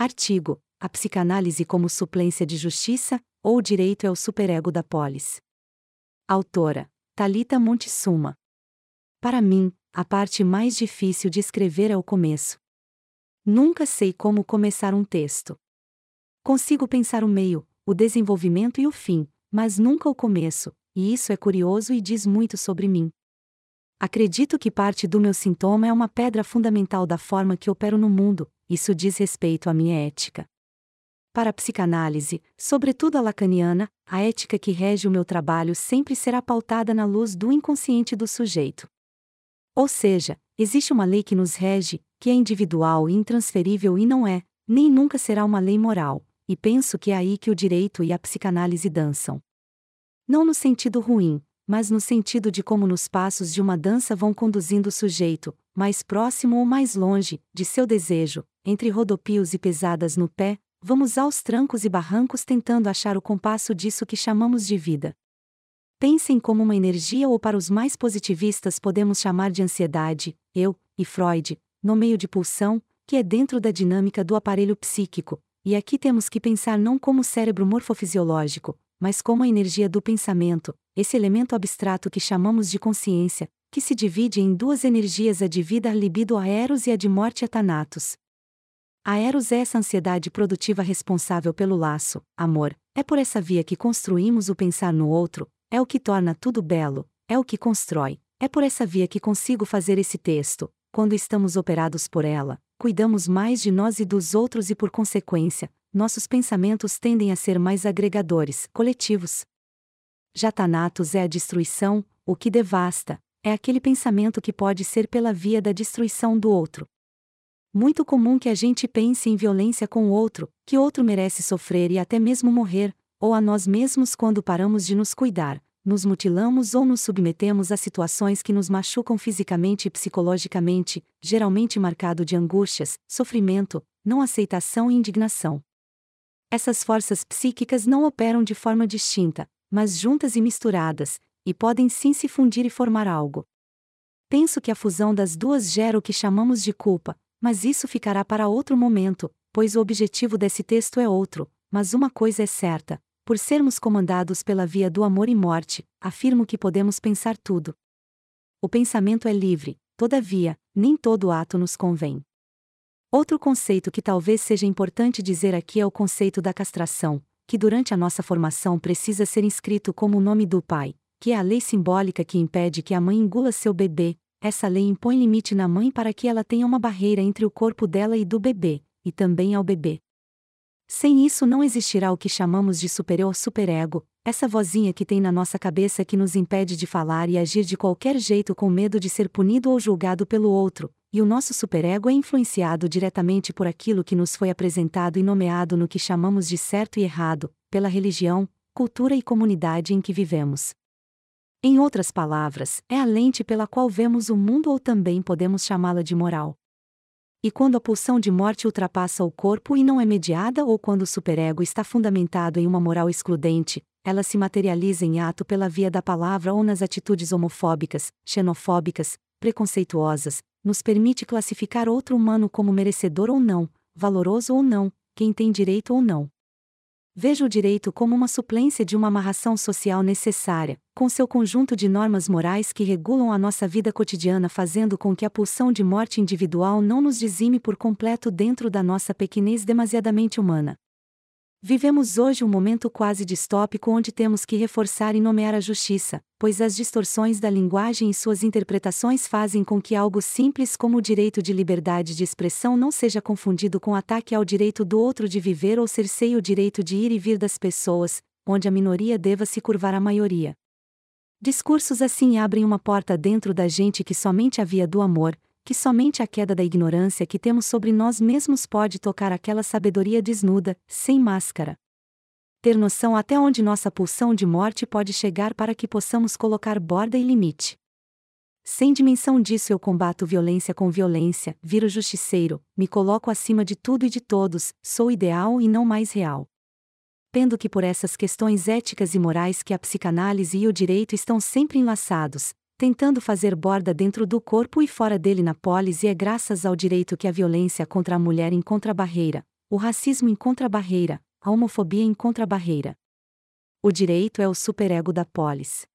Artigo: A psicanálise como suplência de justiça, ou direito é o superego da polis. Autora: Talita Montesuma. Para mim, a parte mais difícil de escrever é o começo. Nunca sei como começar um texto. Consigo pensar o meio, o desenvolvimento e o fim, mas nunca o começo, e isso é curioso e diz muito sobre mim. Acredito que parte do meu sintoma é uma pedra fundamental da forma que opero no mundo, isso diz respeito à minha ética. Para a psicanálise, sobretudo a lacaniana, a ética que rege o meu trabalho sempre será pautada na luz do inconsciente do sujeito. Ou seja, existe uma lei que nos rege, que é individual e intransferível e não é, nem nunca será uma lei moral, e penso que é aí que o direito e a psicanálise dançam. Não no sentido ruim, mas no sentido de como nos passos de uma dança vão conduzindo o sujeito, mais próximo ou mais longe, de seu desejo, entre rodopios e pesadas no pé, vamos aos trancos e barrancos tentando achar o compasso disso que chamamos de vida. Pensem como uma energia ou para os mais positivistas podemos chamar de ansiedade, eu, e Freud, no meio de pulsão, que é dentro da dinâmica do aparelho psíquico, e aqui temos que pensar não como cérebro morfofisiológico, mas como a energia do pensamento, esse elemento abstrato que chamamos de consciência, que se divide em duas energias a de vida libido a eros e a de morte a thanatos. A eros é essa ansiedade produtiva responsável pelo laço, amor, é por essa via que construímos o pensar no outro, é o que torna tudo belo, é o que constrói, é por essa via que consigo fazer esse texto. Quando estamos operados por ela, cuidamos mais de nós e dos outros e, por consequência, nossos pensamentos tendem a ser mais agregadores, coletivos. Já Thanatos é a destruição, o que devasta, é aquele pensamento que pode ser pela via da destruição do outro. Muito comum que a gente pense em violência com o outro, que outro merece sofrer e até mesmo morrer, ou a nós mesmos quando paramos de nos cuidar, nos mutilamos ou nos submetemos a situações que nos machucam fisicamente e psicologicamente, geralmente marcado de angústias, sofrimento, não aceitação e indignação. Essas forças psíquicas não operam de forma distinta, mas juntas e misturadas, e podem sim se fundir e formar algo. Penso que a fusão das duas gera o que chamamos de culpa, mas isso ficará para outro momento, pois o objetivo desse texto é outro, mas uma coisa é certa: por sermos comandados pela via do amor e morte, afirmo que podemos pensar tudo. O pensamento é livre, todavia, nem todo ato nos convém. Outro conceito que talvez seja importante dizer aqui é o conceito da castração, que durante a nossa formação precisa ser inscrito como o nome do pai, que é a lei simbólica que impede que a mãe engula seu bebê. Essa lei impõe limite na mãe para que ela tenha uma barreira entre o corpo dela e do bebê, e também ao bebê. Sem isso não existirá o que chamamos de superior superego, essa vozinha que tem na nossa cabeça que nos impede de falar e agir de qualquer jeito com medo de ser punido ou julgado pelo outro, e o nosso superego é influenciado diretamente por aquilo que nos foi apresentado e nomeado no que chamamos de certo e errado, pela religião, cultura e comunidade em que vivemos. Em outras palavras, é a lente pela qual vemos o mundo ou também podemos chamá-la de moral. E quando a pulsão de morte ultrapassa o corpo e não é mediada ou quando o superego está fundamentado em uma moral excludente, ela se materializa em ato pela via da palavra ou nas atitudes homofóbicas, xenofóbicas, preconceituosas, nos permite classificar outro humano como merecedor ou não, valoroso ou não, quem tem direito ou não. Veja o direito como uma suplência de uma amarração social necessária, com seu conjunto de normas morais que regulam a nossa vida cotidiana, fazendo com que a pulsão de morte individual não nos dizime por completo dentro da nossa pequenez demasiadamente humana. Vivemos hoje um momento quase distópico onde temos que reforçar e nomear a justiça, pois as distorções da linguagem e suas interpretações fazem com que algo simples como o direito de liberdade de expressão não seja confundido com ataque ao direito do outro de viver ou cerceie o direito de ir e vir das pessoas, onde a minoria deva se curvar à maioria. Discursos assim abrem uma porta dentro da gente que somente a via do amor, que somente a queda da ignorância que temos sobre nós mesmos pode tocar aquela sabedoria desnuda, sem máscara. Ter noção até onde nossa pulsão de morte pode chegar para que possamos colocar borda e limite. Sem dimensão disso eu combato violência com violência, viro justiceiro, me coloco acima de tudo e de todos, sou ideal e não mais real. Pendo que por essas questões éticas e morais que a psicanálise e o direito estão sempre enlaçados, tentando fazer borda dentro do corpo e fora dele na polis e é graças ao direito que a violência contra a mulher encontra barreira, O racismo encontra barreira, a homofobia encontra barreira. O direito é o superego da polis.